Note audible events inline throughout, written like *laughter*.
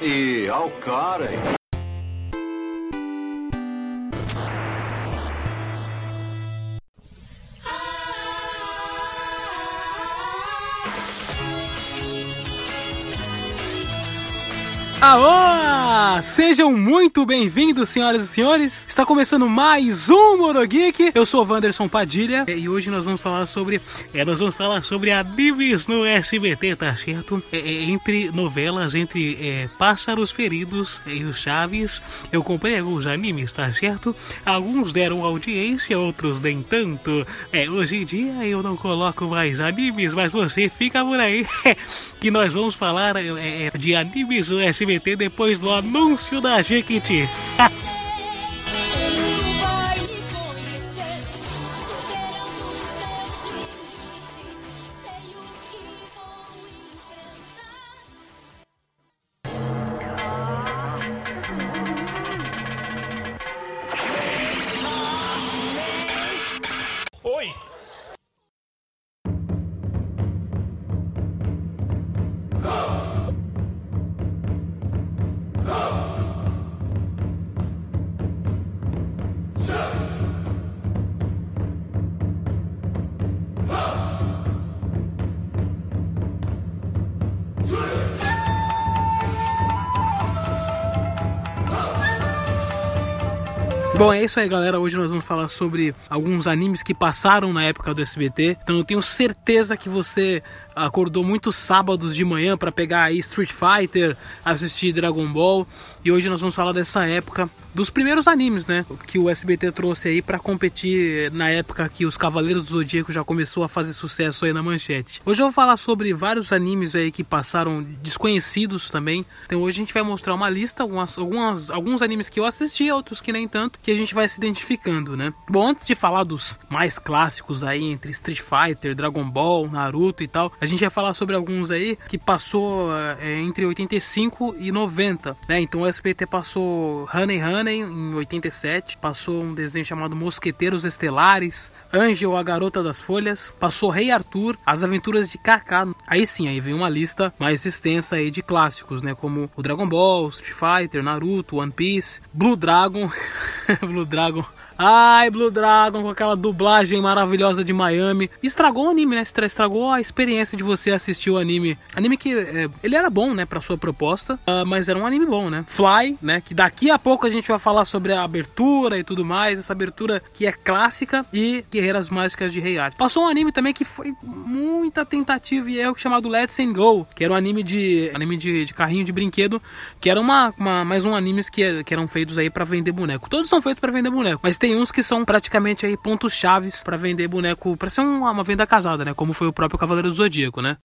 E ao cara. Alô! Sejam muito bem-vindos, senhoras e senhores. Está começando mais um Monogeek. Eu sou o Wanderson Padilha e hoje nós vamos falar sobre. É, nós vamos falar sobre animes no SBT, tá certo? É, é, entre novelas, entre é, Pássaros Feridos e os Chaves, eu comprei alguns animes, tá certo? Alguns deram audiência, outros nem tanto. É, hoje em dia eu não coloco mais animes, mas você fica por aí *laughs* que nós vamos falar é, de animes no SBT depois do anúncio da Jequiti. *laughs* Bom, é isso aí, galera. Hoje nós vamos falar sobre alguns animes que passaram na época do SBT. Então eu tenho certeza que você acordou muitos sábados de manhã para pegar aí Street Fighter, assistir Dragon Ball. E hoje nós vamos falar dessa época dos primeiros animes, né, que o SBT trouxe aí para competir na época que os Cavaleiros do Zodíaco já começou a fazer sucesso aí na manchete. Hoje eu vou falar sobre vários animes aí que passaram desconhecidos também. Então hoje a gente vai mostrar uma lista, algumas, algumas alguns animes que eu assisti, outros que nem tanto, que a gente vai se identificando, né? Bom, antes de falar dos mais clássicos aí entre Street Fighter, Dragon Ball, Naruto e tal, a gente vai falar sobre alguns aí que passou é, entre 85 e 90, né? Então o SBT passou Honey Honey em 87, passou um desenho chamado Mosqueteiros Estelares, Angel, a Garota das Folhas, passou Rei Arthur, As Aventuras de Kaká. Aí sim, aí vem uma lista mais extensa aí de clássicos, né? Como o Dragon Ball, Street Fighter, Naruto, One Piece, Blue Dragon, *laughs* Blue Dragon Ai, Blue Dragon com aquela dublagem maravilhosa de Miami. Estragou o anime, né? Estragou a experiência de você assistir o anime. Anime que é, ele era bom, né, pra sua proposta, uh, mas era um anime bom, né? Fly, né? Que daqui a pouco a gente vai falar sobre a abertura e tudo mais. Essa abertura que é clássica e Guerreiras Mágicas de Rei Art. Passou um anime também que foi muita tentativa e erro chamado Let's and Go, que era um anime de anime de, de carrinho de brinquedo, que era uma, uma mais um animes que, que eram feitos aí para vender boneco. Todos são feitos para vender boneco, mas tem uns que são praticamente aí pontos chaves para vender boneco, para ser uma, uma venda casada, né? Como foi o próprio Cavaleiro do Zodíaco, né?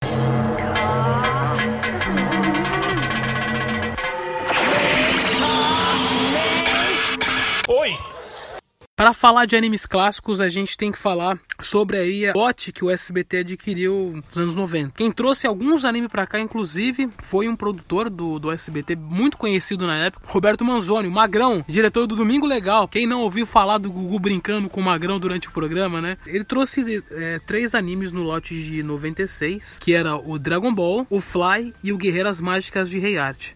Para falar de animes clássicos, a gente tem que falar sobre aí a lote que o SBT adquiriu nos anos 90. Quem trouxe alguns animes para cá, inclusive, foi um produtor do, do SBT muito conhecido na época, Roberto Manzoni, o Magrão, diretor do Domingo Legal. Quem não ouviu falar do Gugu brincando com o Magrão durante o programa, né? Ele trouxe é, três animes no lote de 96, que era o Dragon Ball, o Fly e o Guerreiras Mágicas de Rei Art.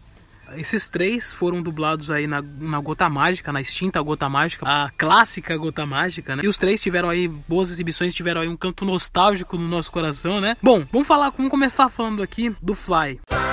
Esses três foram dublados aí na, na Gota Mágica, na extinta Gota Mágica, a clássica Gota Mágica, né? E os três tiveram aí boas exibições, tiveram aí um canto nostálgico no nosso coração, né? Bom, vamos falar, vamos começar falando aqui do Fly. É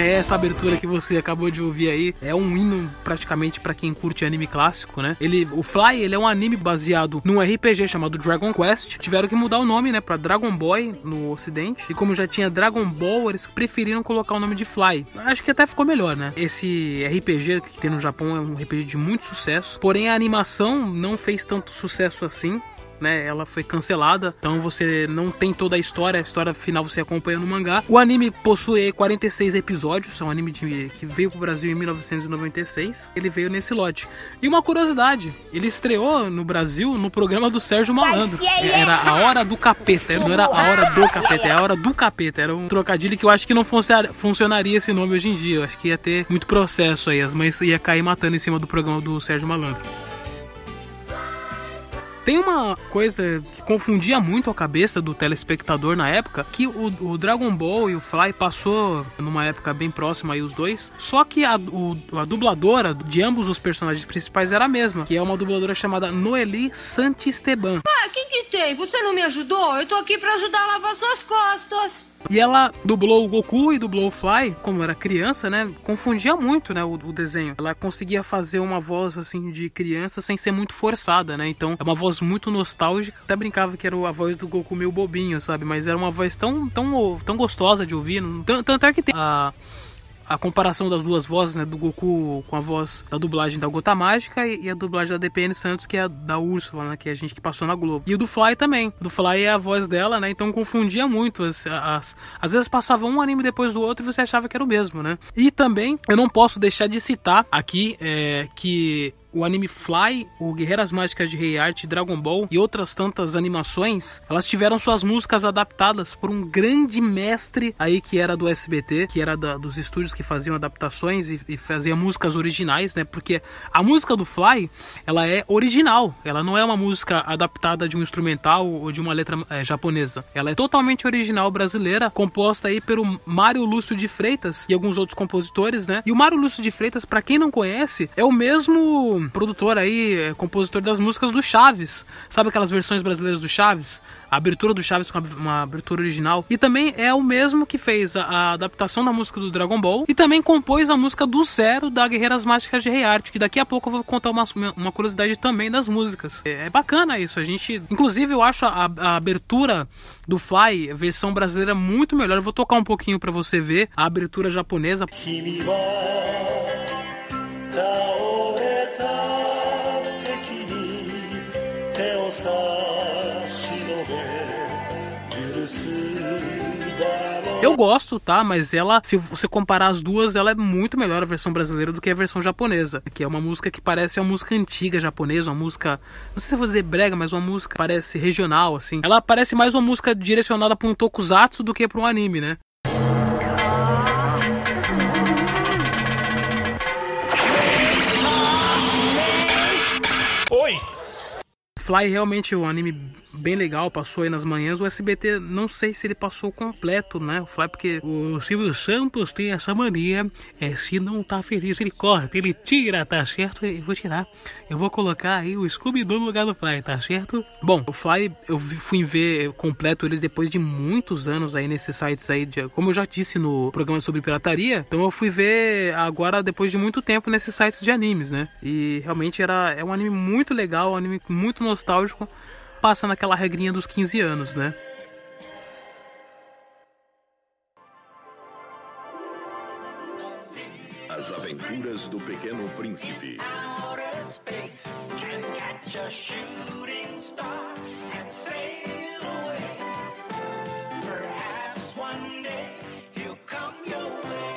essa abertura que você acabou de ouvir aí é um hino praticamente para quem curte anime clássico, né? Ele, o Fly, ele é um anime baseado num RPG chamado Dragon Quest. Tiveram que mudar o nome, né, para Dragon Boy no ocidente. E como já tinha Dragon Ball, eles preferiram colocar o nome de Fly. Acho que até ficou melhor, né? Esse RPG que tem no Japão é um RPG de muito sucesso. Porém a animação não fez tanto sucesso assim né? Ela foi cancelada, então você não tem toda a história, a história final você acompanha no mangá. O anime possui 46 episódios, é um anime de, que veio pro Brasil em 1996. Ele veio nesse lote. E uma curiosidade, ele estreou no Brasil no programa do Sérgio Malandro. Era a hora do capeta, não era a hora do capeta, é a hora do capeta. Era um trocadilho que eu acho que não funcionaria esse nome hoje em dia. Eu acho que ia ter muito processo aí, as mães ia cair matando em cima do programa do Sérgio Malandro. Tem uma coisa que confundia muito a cabeça do telespectador na época, que o, o Dragon Ball e o Fly passou numa época bem próxima aí os dois, só que a, o, a dubladora de ambos os personagens principais era a mesma, que é uma dubladora chamada Noeli Santisteban. Ah, que que tem? Você não me ajudou? Eu tô aqui pra ajudar a lavar suas costas. E ela dublou o Goku e dublou o Fly, como era criança, né? Confundia muito, né, o, o, desenho. Ela conseguia fazer uma voz assim de criança sem ser muito forçada, né? Então é uma voz muito nostálgica. Até brincava que era a voz do Goku meio bobinho, sabe? Mas era uma voz tão, tão, tão gostosa de ouvir. Tanto é que tem a a comparação das duas vozes, né, do Goku com a voz da dublagem da Gota Mágica e a dublagem da DPN Santos, que é a da Úrsula, né, que é a gente que passou na Globo. E o do Fly também. O do Fly é a voz dela, né, então confundia muito. As, as, às vezes passava um anime depois do outro e você achava que era o mesmo, né. E também, eu não posso deixar de citar aqui é, que o anime Fly, o Guerreiras Mágicas de Rei Art, Dragon Ball e outras tantas animações, elas tiveram suas músicas adaptadas por um grande mestre aí que era do SBT, que era da, dos estúdios que faziam adaptações e, e fazia músicas originais, né? Porque a música do Fly, ela é original, ela não é uma música adaptada de um instrumental ou de uma letra é, japonesa. Ela é totalmente original brasileira, composta aí pelo Mário Lúcio de Freitas e alguns outros compositores, né? E o Mário Lúcio de Freitas, para quem não conhece, é o mesmo produtor aí, é, compositor das músicas do Chaves. Sabe aquelas versões brasileiras do Chaves? A abertura do Chaves com uma abertura original. E também é o mesmo que fez a, a adaptação da música do Dragon Ball. E também compôs a música do Zero da Guerreiras Mágicas de Rei Art. Que daqui a pouco eu vou contar uma, uma curiosidade também das músicas. É, é bacana isso. A gente. Inclusive, eu acho a, a abertura do Fly, versão brasileira, muito melhor. Eu vou tocar um pouquinho para você ver a abertura japonesa. Eu gosto, tá? Mas ela, se você comparar as duas, ela é muito melhor a versão brasileira do que a versão japonesa. Que é uma música que parece uma música antiga japonesa, uma música, não sei se eu vou dizer brega, mas uma música parece regional, assim. Ela parece mais uma música direcionada para um tokusatsu do que para um anime, né? Oi! Fly realmente é um anime bem legal, passou aí nas manhãs. O SBT, não sei se ele passou completo, né? Porque o Silvio Santos tem essa mania, é, se não tá feliz, ele corta, ele tira, tá certo? Eu vou tirar. Eu vou colocar aí o Scooby-Doo no lugar do Fly, tá certo? Bom, o Fly, eu fui ver completo eles depois de muitos anos aí nesses sites aí, de, como eu já disse no programa sobre pirataria, então eu fui ver agora depois de muito tempo nesses sites de animes, né? E realmente era, é um anime muito legal, um anime muito nostálgico passa naquela regrinha dos 15 anos, né? As Aventuras do Pequeno Príncipe.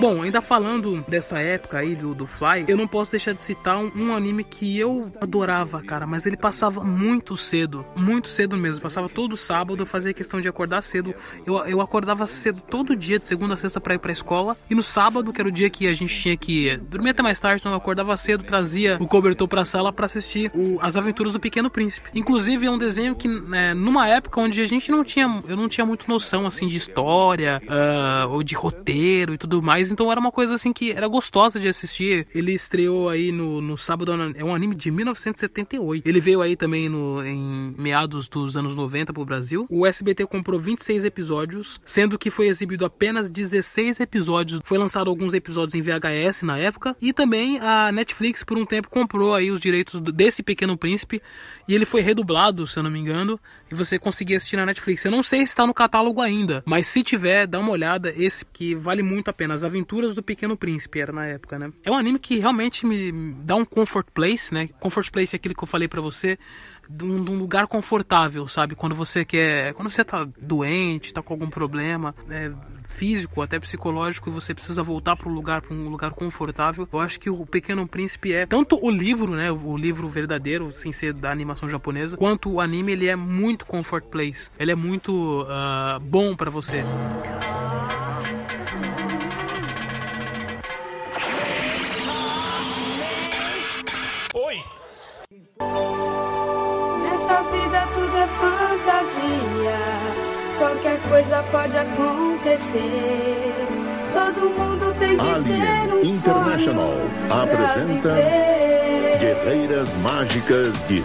Bom, ainda falando dessa época aí do, do Fly, eu não posso deixar de citar um, um, anime que eu adorava, cara, mas ele passava muito cedo, muito cedo mesmo. Passava todo sábado, eu fazia questão de acordar cedo. Eu, eu acordava cedo todo dia, de segunda a sexta, pra ir pra escola. E no sábado, que era o dia que a gente tinha que dormir até mais tarde, então eu acordava cedo, trazia o cobertor pra sala para assistir o, As Aventuras do Pequeno Príncipe. Inclusive, é um desenho que, né, numa época onde a gente não tinha, eu não tinha muito noção, assim, de história, uh, ou de roteiro e tudo mais então era uma coisa assim que era gostosa de assistir. Ele estreou aí no, no sábado, é um anime de 1978. Ele veio aí também no, em meados dos anos 90 pro Brasil. O SBT comprou 26 episódios, sendo que foi exibido apenas 16 episódios. Foi lançado alguns episódios em VHS na época. E também a Netflix por um tempo comprou aí os direitos desse Pequeno Príncipe e ele foi redublado, se eu não me engano, e você conseguia assistir na Netflix. Eu não sei se está no catálogo ainda, mas se tiver, dá uma olhada. Esse que vale muito a pena. As Aventuras do Pequeno Príncipe era na época, né? É um anime que realmente me dá um comfort place, né? Comfort place é aquilo que eu falei para você de um, de um, lugar confortável, sabe? Quando você quer. Quando você tá doente, tá com algum problema é, físico, até psicológico, e você precisa voltar para um lugar, para um lugar confortável. Eu acho que o Pequeno Príncipe é tanto o livro, né? O livro verdadeiro, sem ser da animação japonesa, quanto o anime, ele é muito comfort place. Ele é muito uh, bom para você. Nessa vida fantasia. Qualquer coisa pode acontecer. Todo mundo tem que Alien ter um International sonho apresenta. Guerreiras Mágicas de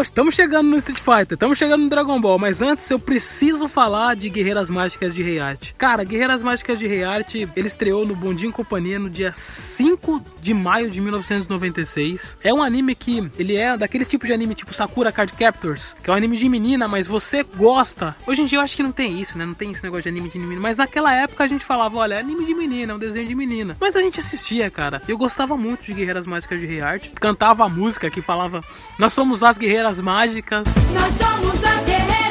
Estamos chegando no Street Fighter, estamos chegando no Dragon Ball, mas antes eu preciso falar de Guerreiras Mágicas de Heiart. Cara, Guerreiras Mágicas de Heiart, ele estreou no Bondinho Companhia no dia 5 de maio de 1996. É um anime que ele é daqueles tipos de anime tipo Sakura Card Captors, que é um anime de menina, mas você gosta. Hoje em dia eu acho que não tem isso, né? Não tem esse negócio de anime de menina, mas naquela época a gente falava, olha, é anime de menina, é um desenho de menina. Mas a gente assistia, cara. Eu gostava muito de Guerreiras Mágicas de Heiart. Cantava a música que falava: "Nós somos as guerreiras mágicas". Nós somos as guerreiras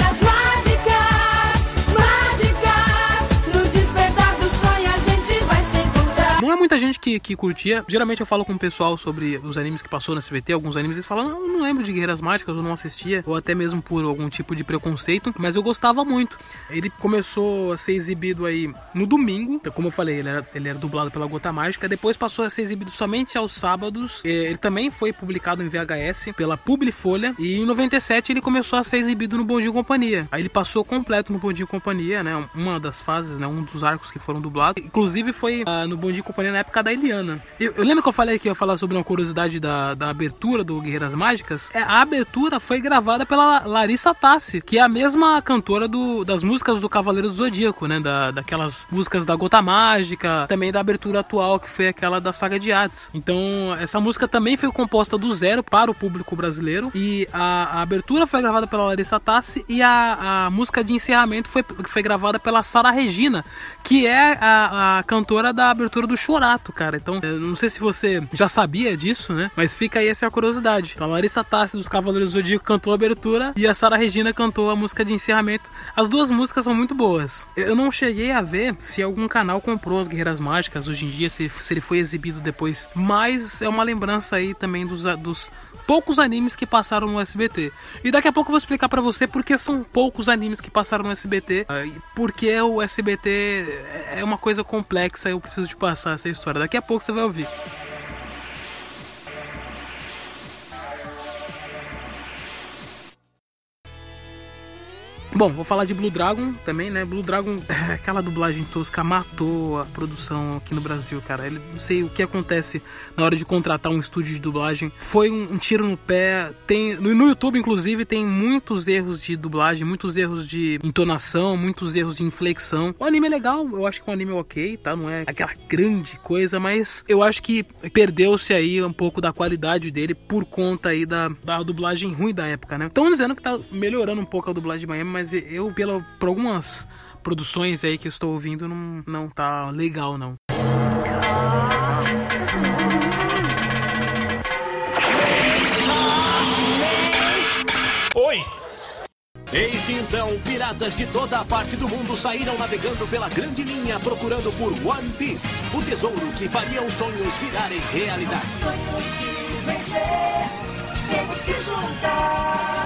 Não é muita gente que, que curtia. Geralmente eu falo com o pessoal sobre os animes que passou na SBT. Alguns animes eles falam, não, não lembro de Guerreiras Mágicas, eu não assistia. Ou até mesmo por algum tipo de preconceito. Mas eu gostava muito. Ele começou a ser exibido aí no domingo. Então, como eu falei, ele era, ele era dublado pela Gota Mágica. Depois passou a ser exibido somente aos sábados. Eh, Ele também foi publicado em VHS pela Publifolha. E em 97 ele começou a ser exibido no Bondinho Companhia. Aí ele passou completo no Bondinho Companhia, né? Uma das fases, né? Um dos arcos que foram dublados. Inclusive foi ah, no Bondinho Companhia na época da Eliana. Eu, eu lembro que eu falei que eu ia falar sobre uma curiosidade da, da abertura do Guerreiras Mágicas. É, a abertura foi gravada pela Larissa Tassi, que é a mesma cantora do, das músicas do Cavaleiro do Zodíaco, né? Da, daquelas músicas da Gota Mágica, também da abertura atual, que foi aquela da saga de Hades. Então, essa música também foi composta do zero para o público brasileiro. E a, a abertura foi gravada pela Larissa Tassi e a, a música de encerramento foi, foi gravada pela Sara Regina, que é a, a cantora da abertura do Chorato, cara. Então, não sei se você já sabia disso, né? Mas fica aí essa curiosidade. Então, a Larissa Tassi dos Cavaleiros do Zodíaco cantou a abertura e a Sara Regina cantou a música de encerramento. As duas músicas são muito boas. Eu não cheguei a ver se algum canal comprou as Guerreiras Mágicas hoje em dia, se, se ele foi exibido depois. Mas é uma lembrança aí também dos, dos poucos animes que passaram no SBT. E daqui a pouco eu vou explicar pra você porque são poucos animes que passaram no SBT, ah, e porque o SBT é uma coisa complexa, eu preciso te passar essa história. Daqui a pouco você vai ouvir. Bom, vou falar de Blue Dragon também, né? Blue Dragon, *laughs* aquela dublagem tosca matou a produção aqui no Brasil, cara. Ele, não sei o que acontece na hora de contratar um estúdio de dublagem. Foi um, um tiro no pé. Tem no, no YouTube, inclusive, tem muitos erros de dublagem, muitos erros de entonação, muitos erros de inflexão. O anime é legal, eu acho que o anime é ok, tá? Não é aquela grande coisa, mas eu acho que perdeu-se aí um pouco da qualidade dele por conta aí da, da dublagem ruim da época, né? Estão dizendo que tá melhorando um pouco a dublagem de Miami, mas eu, pela, por algumas produções aí que eu estou ouvindo, não, não tá legal, não. Oi! Desde então, piratas de toda a parte do mundo saíram navegando pela grande linha procurando por One Piece, o tesouro que faria os sonhos virarem realidade. sonhos de vencer, temos que juntar.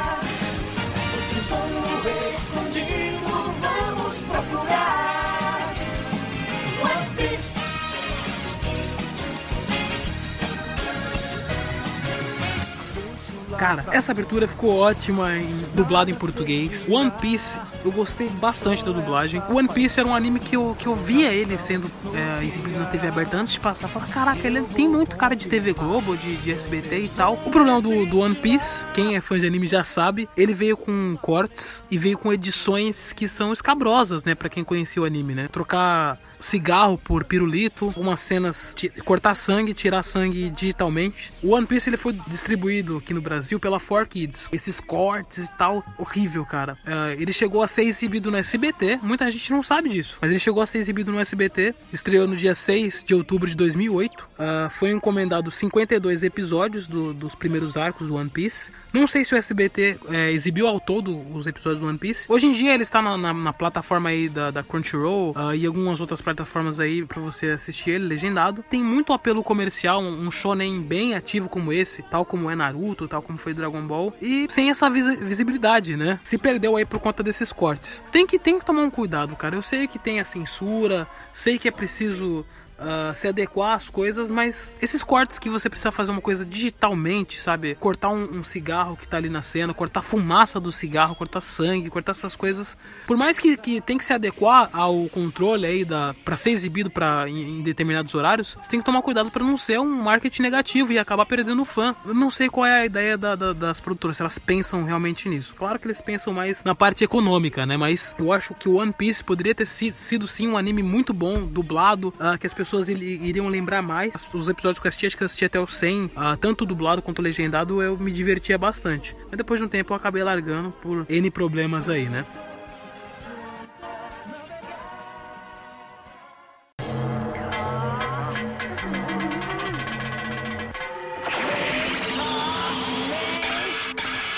Cara, essa abertura ficou ótima em dublada em português. One Piece, eu gostei bastante da dublagem. One Piece era um anime que eu, que eu via ele sendo é, exibido na TV aberta antes de passar. Falei, caraca, ele tem muito cara de TV Globo, de, de SBT e tal. O problema do, do One Piece, quem é fã de anime já sabe, ele veio com cortes e veio com edições que são escabrosas, né, Pra quem conhecia o anime, né? Trocar cigarro por pirulito, algumas cenas ti- cortar sangue, tirar sangue digitalmente. O One Piece ele foi distribuído aqui no Brasil pela 4Kids. Esses cortes e tal, horrível, cara. É, ele chegou a ser exibido no SBT, muita gente não sabe disso, mas ele chegou a ser exibido no SBT, estreou no dia 6 de outubro de 2008. Ah, foi encomendado 52 episódios do- dos primeiros arcos do One Piece. Não sei se o SBT é, exibiu ao todo os episódios do One Piece. Hoje em dia ele está na, na- na plataforma aí da, da Crunchyroll ah, e algumas outras plataformas aí para você assistir ele legendado. Tem muito apelo comercial, um, um shonen bem ativo como esse, tal como é Naruto, tal como foi Dragon Ball, e sem essa visi- visibilidade, né? Se perdeu aí por conta desses cortes. Tem que, tem que tomar um cuidado, cara. Eu sei que tem a censura, sei que é preciso ah, se adequar às coisas, mas esses cortes que você precisa fazer uma coisa digitalmente, sabe? Cortar um, um cigarro que tá ali na cena, cortar fumaça do cigarro, cortar sangue, cortar essas coisas. Por mais que, que tem que se adequar ao controle aí da para ser exibido para em, em determinados horários, você tem que tomar cuidado para não ser um marketing negativo e acabar perdendo o fã. Eu não sei qual é a ideia da- da- das produtoras, se elas pensam realmente nisso. Claro que eles pensam mais na parte econômica, né? Mas eu acho que One Piece poderia ter sido, sido sim um anime muito bom, dublado, ah, que as pessoas ili- iriam lembrar mais. Os episódios que eu assisti, acho que eu assisti até o 100, ah, tanto dublado quanto legendado, eu me divertia bastante. Mas depois de um tempo eu acabei largando por N problemas aí, né?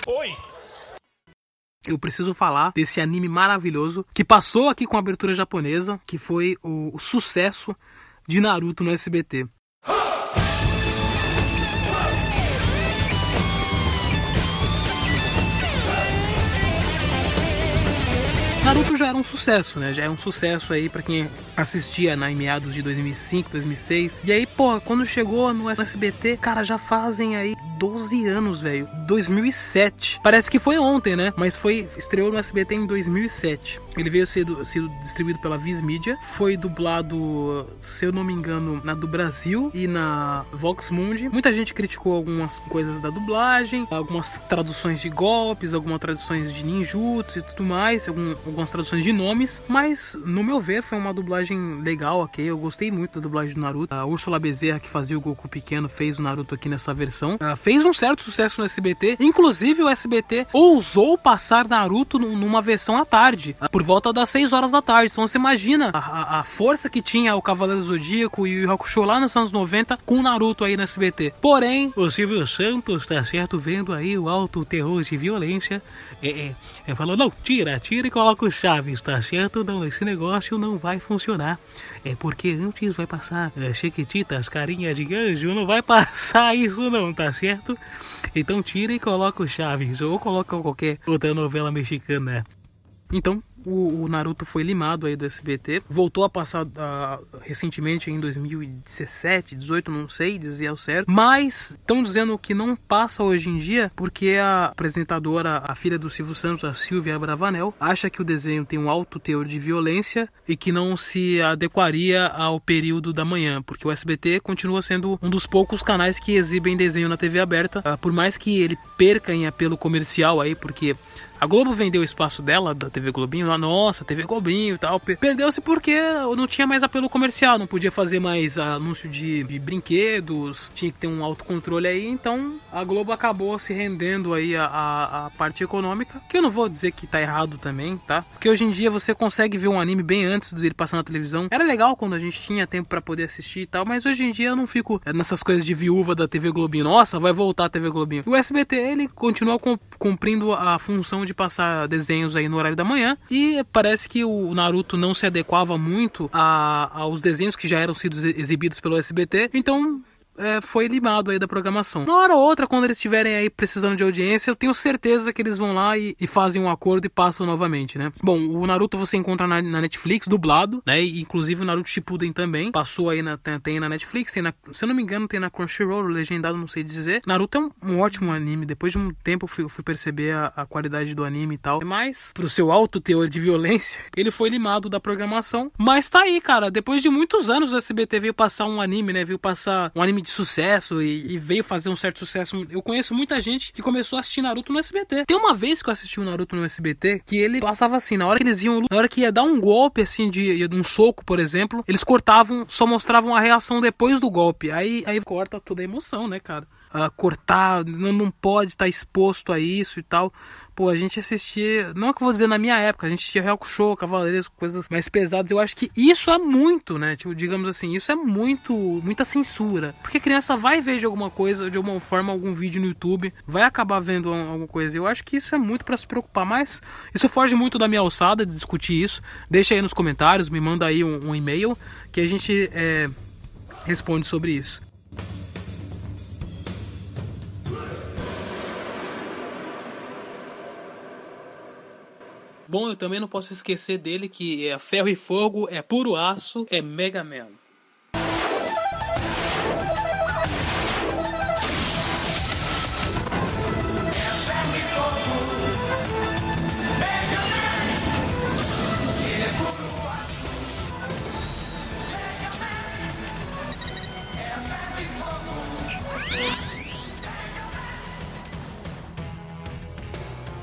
Oi! eu preciso falar desse anime maravilhoso que passou aqui com a abertura japonesa, que foi o, o sucesso de Naruto no SBT. Naruto já era um sucesso, né? Já é um sucesso aí pra quem assistia na em meados de 2005, 2006. E aí, pô, quando chegou no SBT, cara, já fazem aí 12 anos, velho. 2007. Parece que foi ontem, né? Mas foi estreou no SBT em 2007. Ele veio sendo, sendo distribuído pela Viz Media, foi dublado, se eu não me engano, na do Brasil e na Vox Mundi. Muita gente criticou algumas coisas da dublagem, algumas traduções de golpes, algumas traduções de ninjutsu e tudo mais, algum- algumas traduções de nomes, mas no meu ver foi uma dublagem legal, ok? Eu gostei muito da dublagem do Naruto. A Úrsula Bezerra, que fazia o Goku pequeno, fez o Naruto aqui nessa versão. Ah, fez um certo sucesso no SBT, inclusive o SBT ousou passar Naruto num- numa versão à tarde, ah, por volta das 6 horas da tarde. Então você imagina a, a- a força que tinha o Cavaleiro Zodíaco e o Hakusho lá nos anos 90 com o Naruto aí no SBT. Porém, o Silvio Santos tá certo vendo aí o alto terror de violência. É, é, é, falou, não, tira, tira e coloca o Chaves, tá certo? Não, esse negócio não vai funcionar. É porque antes vai passar é, Chiquititas, carinha de anjo, não vai passar *laughs* isso não, tá certo? Então tira e coloca o Chaves, ou coloca qualquer outra novela mexicana. Então, o, o Naruto foi limado aí do SBT, voltou a passar ah, recentemente em 2017, 18, não sei dizer ao certo, mas estão dizendo que não passa hoje em dia porque a apresentadora, a filha do Silvio Santos, a Silvia Bravanel, acha que o desenho tem um alto teor de violência e que não se adequaria ao período da manhã, porque o SBT continua sendo um dos poucos canais que exibem desenho na TV aberta, ah, por mais que ele perca em apelo comercial aí, porque a Globo vendeu o espaço dela, da TV Globinho, lá, nossa, TV Globinho e tal. pe- Perdeu-se porque não tinha mais apelo comercial, não podia fazer mais anúncio de, de brinquedos, tinha que ter um autocontrole aí. Então a Globo acabou se rendendo aí a, a, a parte econômica, que eu não vou dizer que tá errado também, tá? Porque hoje em dia você consegue ver um anime bem antes dele passar na televisão. Era legal quando a gente tinha tempo pra poder assistir e tal, mas hoje em dia eu não fico nessas coisas de viúva da TV Globinho. Nossa, vai voltar a TV Globinho. O SBT ele continua cumprindo a função de passar desenhos aí no horário da manhã. E parece que o Naruto não se adequava muito a- aos desenhos que já eram sido ex- exibidos pelo SBT, então é, foi limado aí da programação. Uma hora ou outra, quando eles estiverem aí precisando de audiência, eu tenho certeza que eles vão lá e, e fazem um acordo e passam novamente, né? Bom, o Naruto você encontra na, na Netflix, dublado, né? E, inclusive o Naruto Shippuden também. Passou aí na, tem, tem na Netflix, tem na, se eu não me engano, tem na Crunchyroll, legendado, não sei dizer. Naruto é um, um ótimo anime. Depois de um tempo eu fui, fui perceber a, a qualidade do anime e tal. Mas, pro seu alto teor de violência, *laughs* ele foi limado da programação. Mas tá aí, cara. Depois de muitos anos o SBT veio passar um anime, né? Veio passar um anime de sucesso e, e veio fazer um certo sucesso. Eu conheço muita gente que começou a assistir Naruto no SBT. Tem uma vez que eu assisti o Naruto no SBT que ele passava assim, na hora que eles iam, na hora que ia dar um golpe assim de, de um soco, por exemplo, eles cortavam, só mostravam a reação depois do golpe. Aí aí corta toda a emoção, né, cara? Ah, cortar, não, não pode estar exposto a isso e tal. Pô, a gente assistia, não é que eu vou dizer na minha época, a gente assistia Real Show, Cavaleiros, coisas mais pesadas. Eu acho que isso é muito, né? Tipo, digamos assim, isso é muito, muita censura. Porque a criança vai ver de alguma coisa, de alguma forma, algum vídeo no YouTube, vai acabar vendo alguma coisa. Eu acho que isso é muito para se preocupar, mas isso foge muito da minha alçada de discutir isso. Deixa aí nos comentários, me manda aí um, um e-mail que a gente é, responde sobre isso. Bom, eu também não posso esquecer dele que é ferro e fogo, é puro aço, é Mega Man.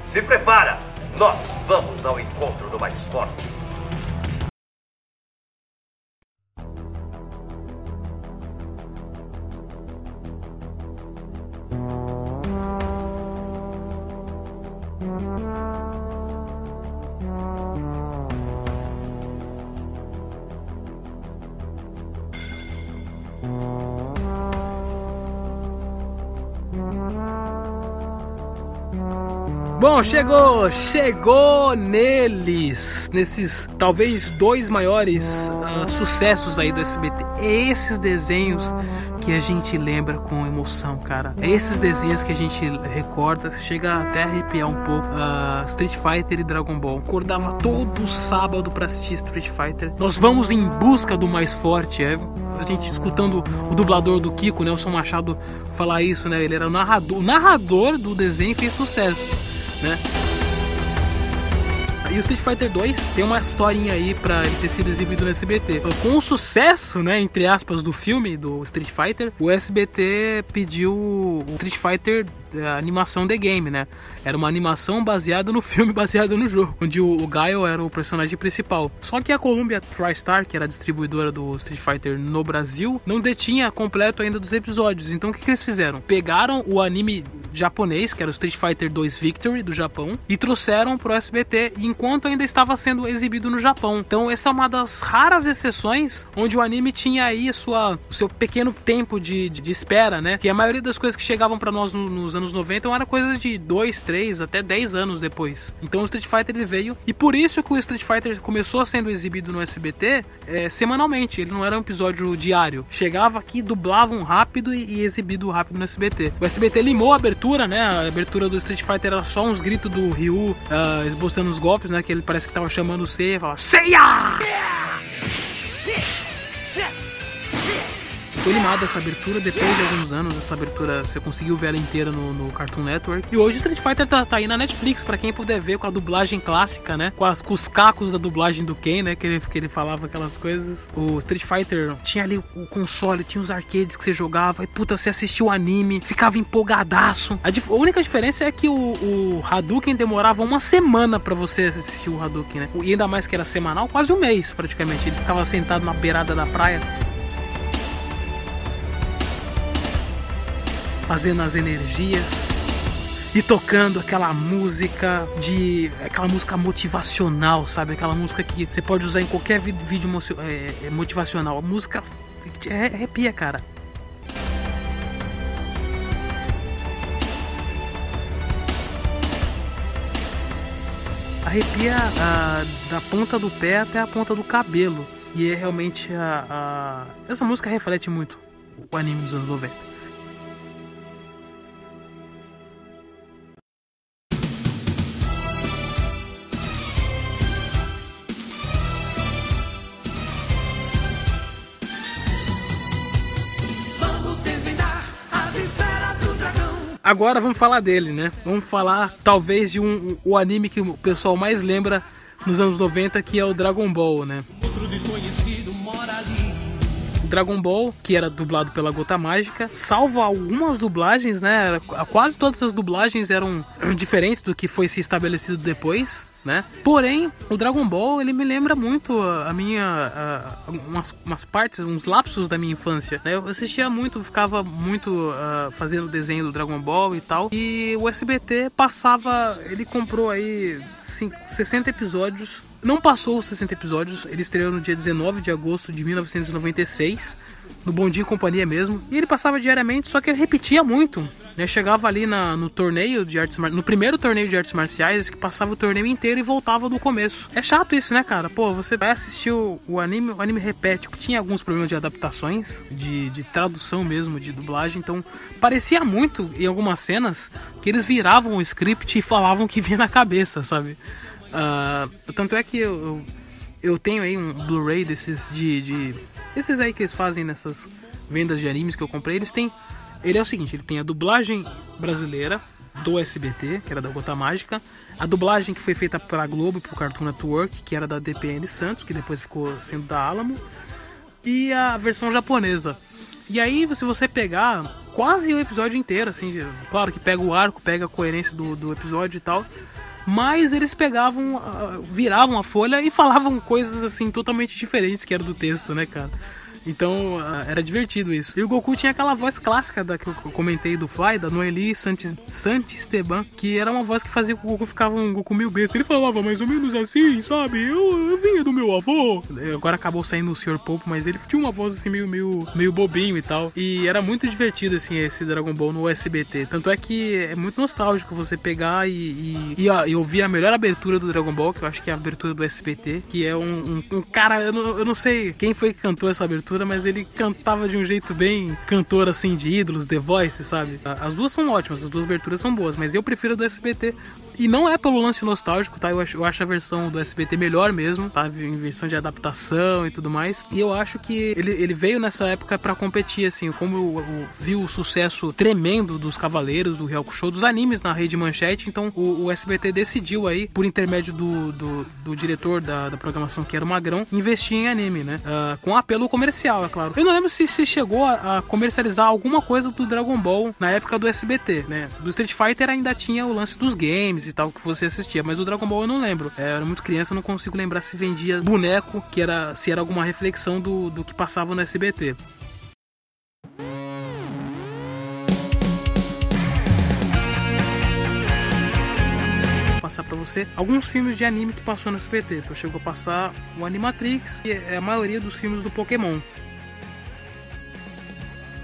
Se prepara! Nós spot. Chegou, chegou neles, nesses talvez dois maiores ah, sucessos aí do SBT. É esses desenhos que a gente lembra com emoção, cara. É esses desenhos que a gente recorda, chega até a arrepiar um pouco. Ah, Street Fighter e Dragon Ball. Acordava todo sábado pra assistir Street Fighter. Nós vamos em busca do mais forte, é. A gente escutando o dublador do Kiko, Nelson Machado, falar isso, né? Ele era o narrador, o narrador do desenho fez sucesso né? E o Street Fighter 2 tem uma historinha aí pra ele ter sido exibido no SBT. Com o sucesso, né, entre aspas, do filme do Street Fighter, o SBT pediu o Street Fighter a animação The Game, né? Era uma animação baseada no filme, *laughs* baseada no jogo, onde o, o Gaio era o personagem principal. Só que a Columbia TriStar, que era a distribuidora do Street Fighter no Brasil, não detinha completo ainda dos episódios. Então o que, que eles fizeram? Pegaram o anime japonês, que era o Street Fighter 2 Victory do Japão, e trouxeram pro SBT enquanto ainda estava sendo exibido no Japão. Então essa é uma das raras exceções onde o anime tinha aí sua, o seu pequeno tempo de, de, de espera, né? Que a maioria das coisas que chegavam para nós no, nos anos 90 era coisa de 2, 3, até 10 anos depois. Então o Street Fighter ele veio, e por isso que o Street Fighter começou sendo exibido no SBT é, semanalmente, ele não era um episódio diário. Chegava aqui, dublavam rápido e, e exibido rápido no SBT. O SBT limou a abertura, né? A abertura do Street Fighter era só uns gritos do Ryu uh, esboçando os golpes, né? Que ele parece que tava chamando o Seiya e falava Seiya! Foi limada essa abertura depois de alguns anos. Essa abertura você conseguiu ver ela inteira no, no Cartoon Network. E hoje Street Fighter tá, tá aí na Netflix, pra quem puder ver com a dublagem clássica, né? Com, as, com os cacos da dublagem do Ken, né? Que ele, que ele falava aquelas coisas. O Street Fighter tinha ali o console, tinha os arcades que você jogava. E puta, você assistia o anime, ficava empolgadaço. A, a única diferença é que o, o Hadouken demorava uma semana pra você assistir o Hadouken, né? E ainda mais que era semanal, quase um mês praticamente. Ele ficava sentado na beirada da praia. Fazendo as energias e tocando aquela música de aquela música motivacional, sabe? Aquela música que você pode usar em qualquer vídeo é, é, motivacional. Música que te arrepia, cara. Arrepia ah, da ponta do pé até a ponta do cabelo. E é realmente a, a- essa música reflete muito o anime dos anos 90. Agora vamos falar dele, né? Vamos falar talvez de um o anime que o pessoal mais lembra nos anos 90, que é o Dragon Ball, né? O Dragon Ball, que era dublado pela Gota Mágica, salvo algumas dublagens, né? Quase todas as dublagens eram diferentes do que foi se estabelecido depois. Né? Porém, o Dragon Ball, ele me lembra muito a, minha... a- umas, umas partes, uns lapsos da minha infância, né? Eu assistia muito, ficava muito ah, fazendo desenho do Dragon Ball e tal. E o SBT passava... Ele comprou aí cin- 60 episódios não passou os 60 episódios, ele estreou no dia 19 de agosto de 1996, no Bom Dia e Companhia mesmo. E ele passava diariamente, só que ele repetia muito. Né? Chegava ali na, no torneio de artes no primeiro torneio de artes marciais, que passava o torneio inteiro e voltava do começo. É chato isso, né, cara? Pô, você vai assistir o, o anime, o anime repete. Tinha alguns problemas de adaptações, de, de tradução mesmo, de dublagem, então parecia muito em algumas cenas que eles viravam o script e falavam que vinha na cabeça, sabe? Ah, tanto é que eu, eu, eu tenho aí um Blu-ray desses de, de. Esses aí que eles fazem nessas vendas de animes que eu comprei. Eles têm. Ele é o seguinte: ele tem a dublagem brasileira do SBT, que era da Gota Mágica, a dublagem que foi feita pela Globo e Cartoon Network, que era da DPN Santos, que depois ficou sendo da Alamo, e a versão japonesa. E aí, se você pegar quase o episódio inteiro, assim, claro que pega o arco, pega a coerência do, do episódio e tal, mas eles pegavam, ah, viravam a folha e falavam coisas assim totalmente diferentes que era do texto, né, cara? Então ah, era divertido isso. E o Goku tinha aquela voz clássica da que eu comentei do Fly, da Noeli Santis, Santisteban, que era uma voz que fazia com que o Goku ficava um Goku meio besta. Ele falava mais ou menos assim, sabe? Eu, eu vinha do meu avô. Agora acabou saindo o Sr. Popo, mas ele tinha uma voz assim meio, meio, meio bobinho e tal. E era muito divertido assim esse Dragon Ball no SBT. Tanto é que é muito nostálgico você pegar e, e, ó, e ouvir a melhor abertura do Dragon Ball, que eu acho que é a abertura do SBT, que é um, um, um cara, eu não, eu não sei quem foi que cantou essa abertura, mas ele cantava de um jeito bem cantor assim de ídolos, The Voice, sabe? As duas são ótimas, as duas aberturas são boas, mas eu prefiro a do SBT. E não é pelo lance nostálgico, tá? Eu acho, eu acho a versão do SBT melhor mesmo, tá? Em versão de adaptação e tudo mais. E eu acho que ele, ele veio nessa época pra competir, assim, como eu, eu vi o sucesso tremendo dos Cavaleiros, do Real Show, dos animes na rede manchete, então o, o SBT decidiu aí, por intermédio do, do, do diretor da, da programação, que era o Magrão, investir em anime, né? Ah, com apelo comercial, é claro. Eu não lembro se, se chegou a, a comercializar alguma coisa do Dragon Ball na época do SBT, né? Do Street Fighter ainda tinha o lance dos games e tal que você assistia, mas o Dragon Ball eu não lembro. É, eu era muito criança, eu não consigo lembrar se vendia boneco, que era se era alguma reflexão do, do que passava no SBT. Passar pra você alguns filmes de anime que passou no SBT. Então chegou a passar o Animatrix e é a maioria dos filmes do Pokémon.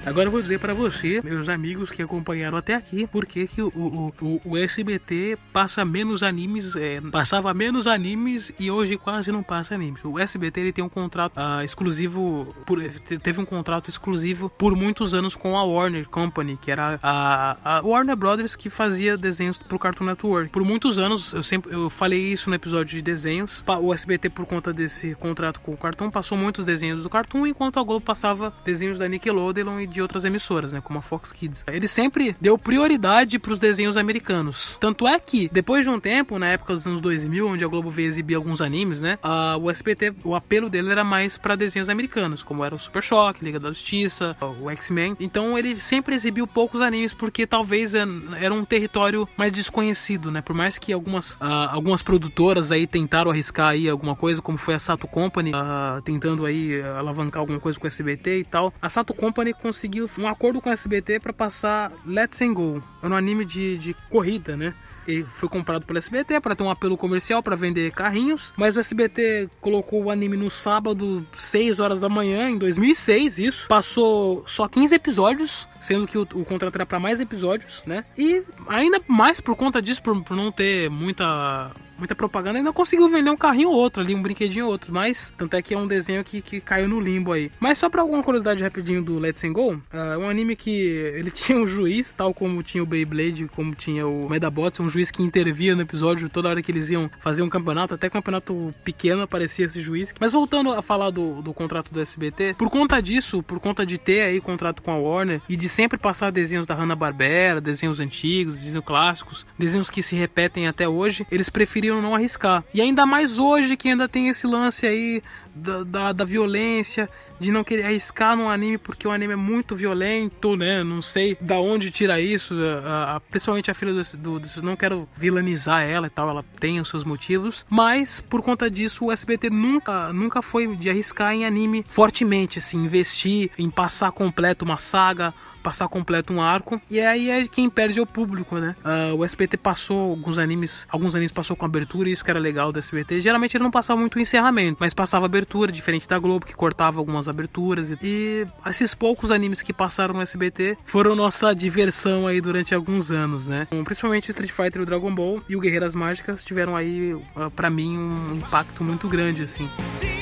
Agora eu vou dizer para você, meus amigos que acompanharam até aqui, por que o, o, o, o SBT passa menos animes, é, passava menos animes e hoje quase não passa animes. O SBT ele tem um contrato ah, exclusivo, por, te- teve um contrato exclusivo por muitos anos com a Warner Company, que era a, a Warner Brothers que fazia desenhos pro Cartoon Network. Por muitos anos, eu sempre eu falei isso no episódio de desenhos, o SBT por conta desse contrato com o Cartoon passou muitos desenhos do Cartoon, enquanto a Globo passava desenhos da Nickelodeon e de outras emissoras, né, como a Fox Kids. Ele sempre deu prioridade para os desenhos americanos. Tanto é que depois de um tempo, na época dos anos 2000, onde a Globo veio exibir alguns animes, né, a, o SBT, o apelo dele era mais para desenhos americanos, como era o Super Choque, Liga da Justiça, o X-Men. Então ele sempre exibiu poucos animes porque talvez é- era um território mais desconhecido, né? Por mais que algumas, ah, algumas produtoras aí tentaram arriscar aí alguma coisa, como foi a Sato Company, ah, tentando aí alavancar alguma coisa com o SBT e tal. A Sato Company conseguiu um acordo com o SBT para passar Let's Go. Era um anime de, de corrida, né? Ele foi comprado pelo SBT para ter um apelo comercial para vender carrinhos, mas o SBT colocou o anime no sábado, 6 horas da manhã, em 2006, isso. Passou só 15 episódios, sendo que o, o contrato era para mais episódios, né? E ainda mais por conta disso, por, por não ter muita muita propaganda, ainda conseguiu vender um carrinho ou outro ali, um brinquedinho ou outro, mas tanto é que é um desenho que, que caiu no limbo aí. Mas só pra alguma curiosidade rapidinho do Let's Go, é um anime que ele *laughs* tinha um juiz, tal como tinha o Beyblade, como tinha o Medabots, um juiz que intervia no episódio toda hora que eles iam fazer um campeonato, até campeonato pequeno aparecia esse juiz. Mas voltando a falar do, do contrato do SBT, por conta disso, por conta de ter aí contrato com a Warner e de sempre passar desenhos da Hanna-Barbera, desenhos antigos, desenhos clássicos, desenhos que se repetem até hoje, eles preferiram não arriscar. E ainda mais hoje que ainda tem esse lance aí da, da, da violência, de não querer arriscar num anime porque o anime é muito violento, né? Não sei da onde tira isso. a- a- principalmente a filha do, do, do- Não quero vilanizar ela e tal, ela tem os seus motivos. Mas por conta disso, o SBT nunca, nunca foi de arriscar em anime fortemente, assim, investir em passar completo uma saga. Passar completo um arco e aí é quem perde é o público, né? Ah, o SBT passou alguns animes, alguns animes passou com abertura, isso que era legal do SBT. Geralmente ele não passava muito o encerramento, mas passava abertura, diferente da Globo que cortava algumas aberturas. E, esses poucos animes que passaram no SBT foram nossa diversão aí durante alguns anos, né? Principalmente Street Fighter o Dragon Ball e o Guerreiras Mágicas tiveram aí ah, pra mim um impacto muito grande assim. Dirijo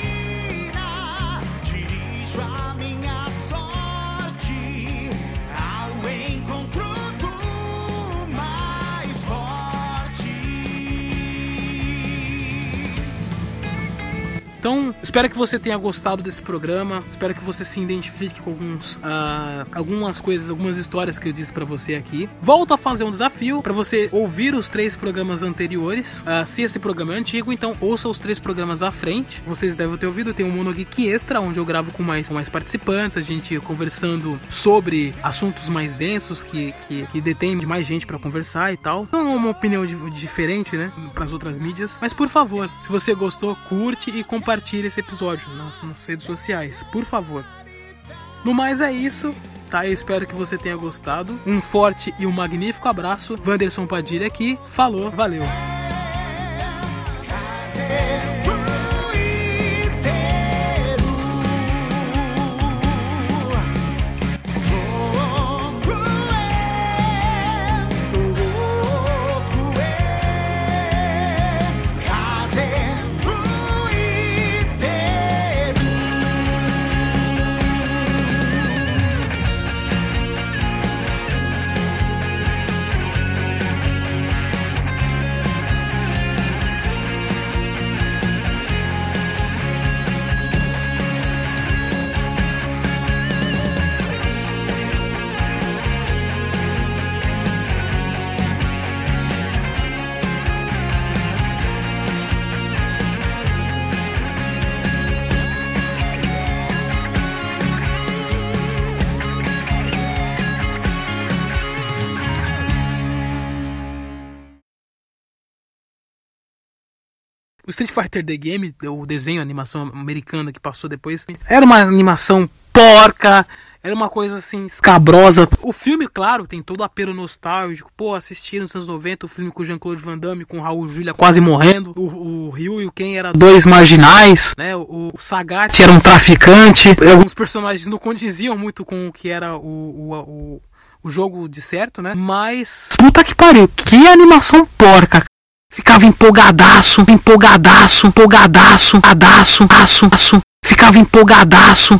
Então, espero que você tenha gostado desse programa. Espero que você se identifique com alguns, ah, algumas coisas, algumas histórias que eu disse pra você aqui. Volto a fazer um desafio pra você ouvir os três programas anteriores. Ah, se esse programa é antigo, então ouça os três programas à frente. Vocês devem ter ouvido. Tem um Monogeek Extra, onde eu gravo com mais, com mais participantes, a gente conversando sobre assuntos mais densos que, que, que detêm de mais gente pra conversar e tal. É uma opinião di- diferente, né, pras outras mídias. Mas por favor, se você gostou, curte e compartilhe esse episódio nas, nas redes sociais, por favor. No mais é isso, tá? Eu espero que você tenha gostado. Um forte e um magnífico abraço. Wanderson Padilha aqui. Falou, valeu. Street Fighter The Game, o desenho, a animação americana que passou depois, era uma animação porca, era uma coisa assim, escabrosa. O filme, claro, tem todo o apelo nostálgico. Pô, assisti nos anos 90 o filme com Jean-Claude Van Damme, com Raul Julia quase morrendo. O, o Ryu e o Ken eram dois marginais, né? O, o Sagat era um traficante. Alguns personagens não condiziam muito com o que era o, o, o, o jogo de certo, né? Mas. Puta que pariu, que animação porca, Ficava empolgadaço, empolgadaço, empolgadaço, adaço, aço, aço. Ficava empolgadaço.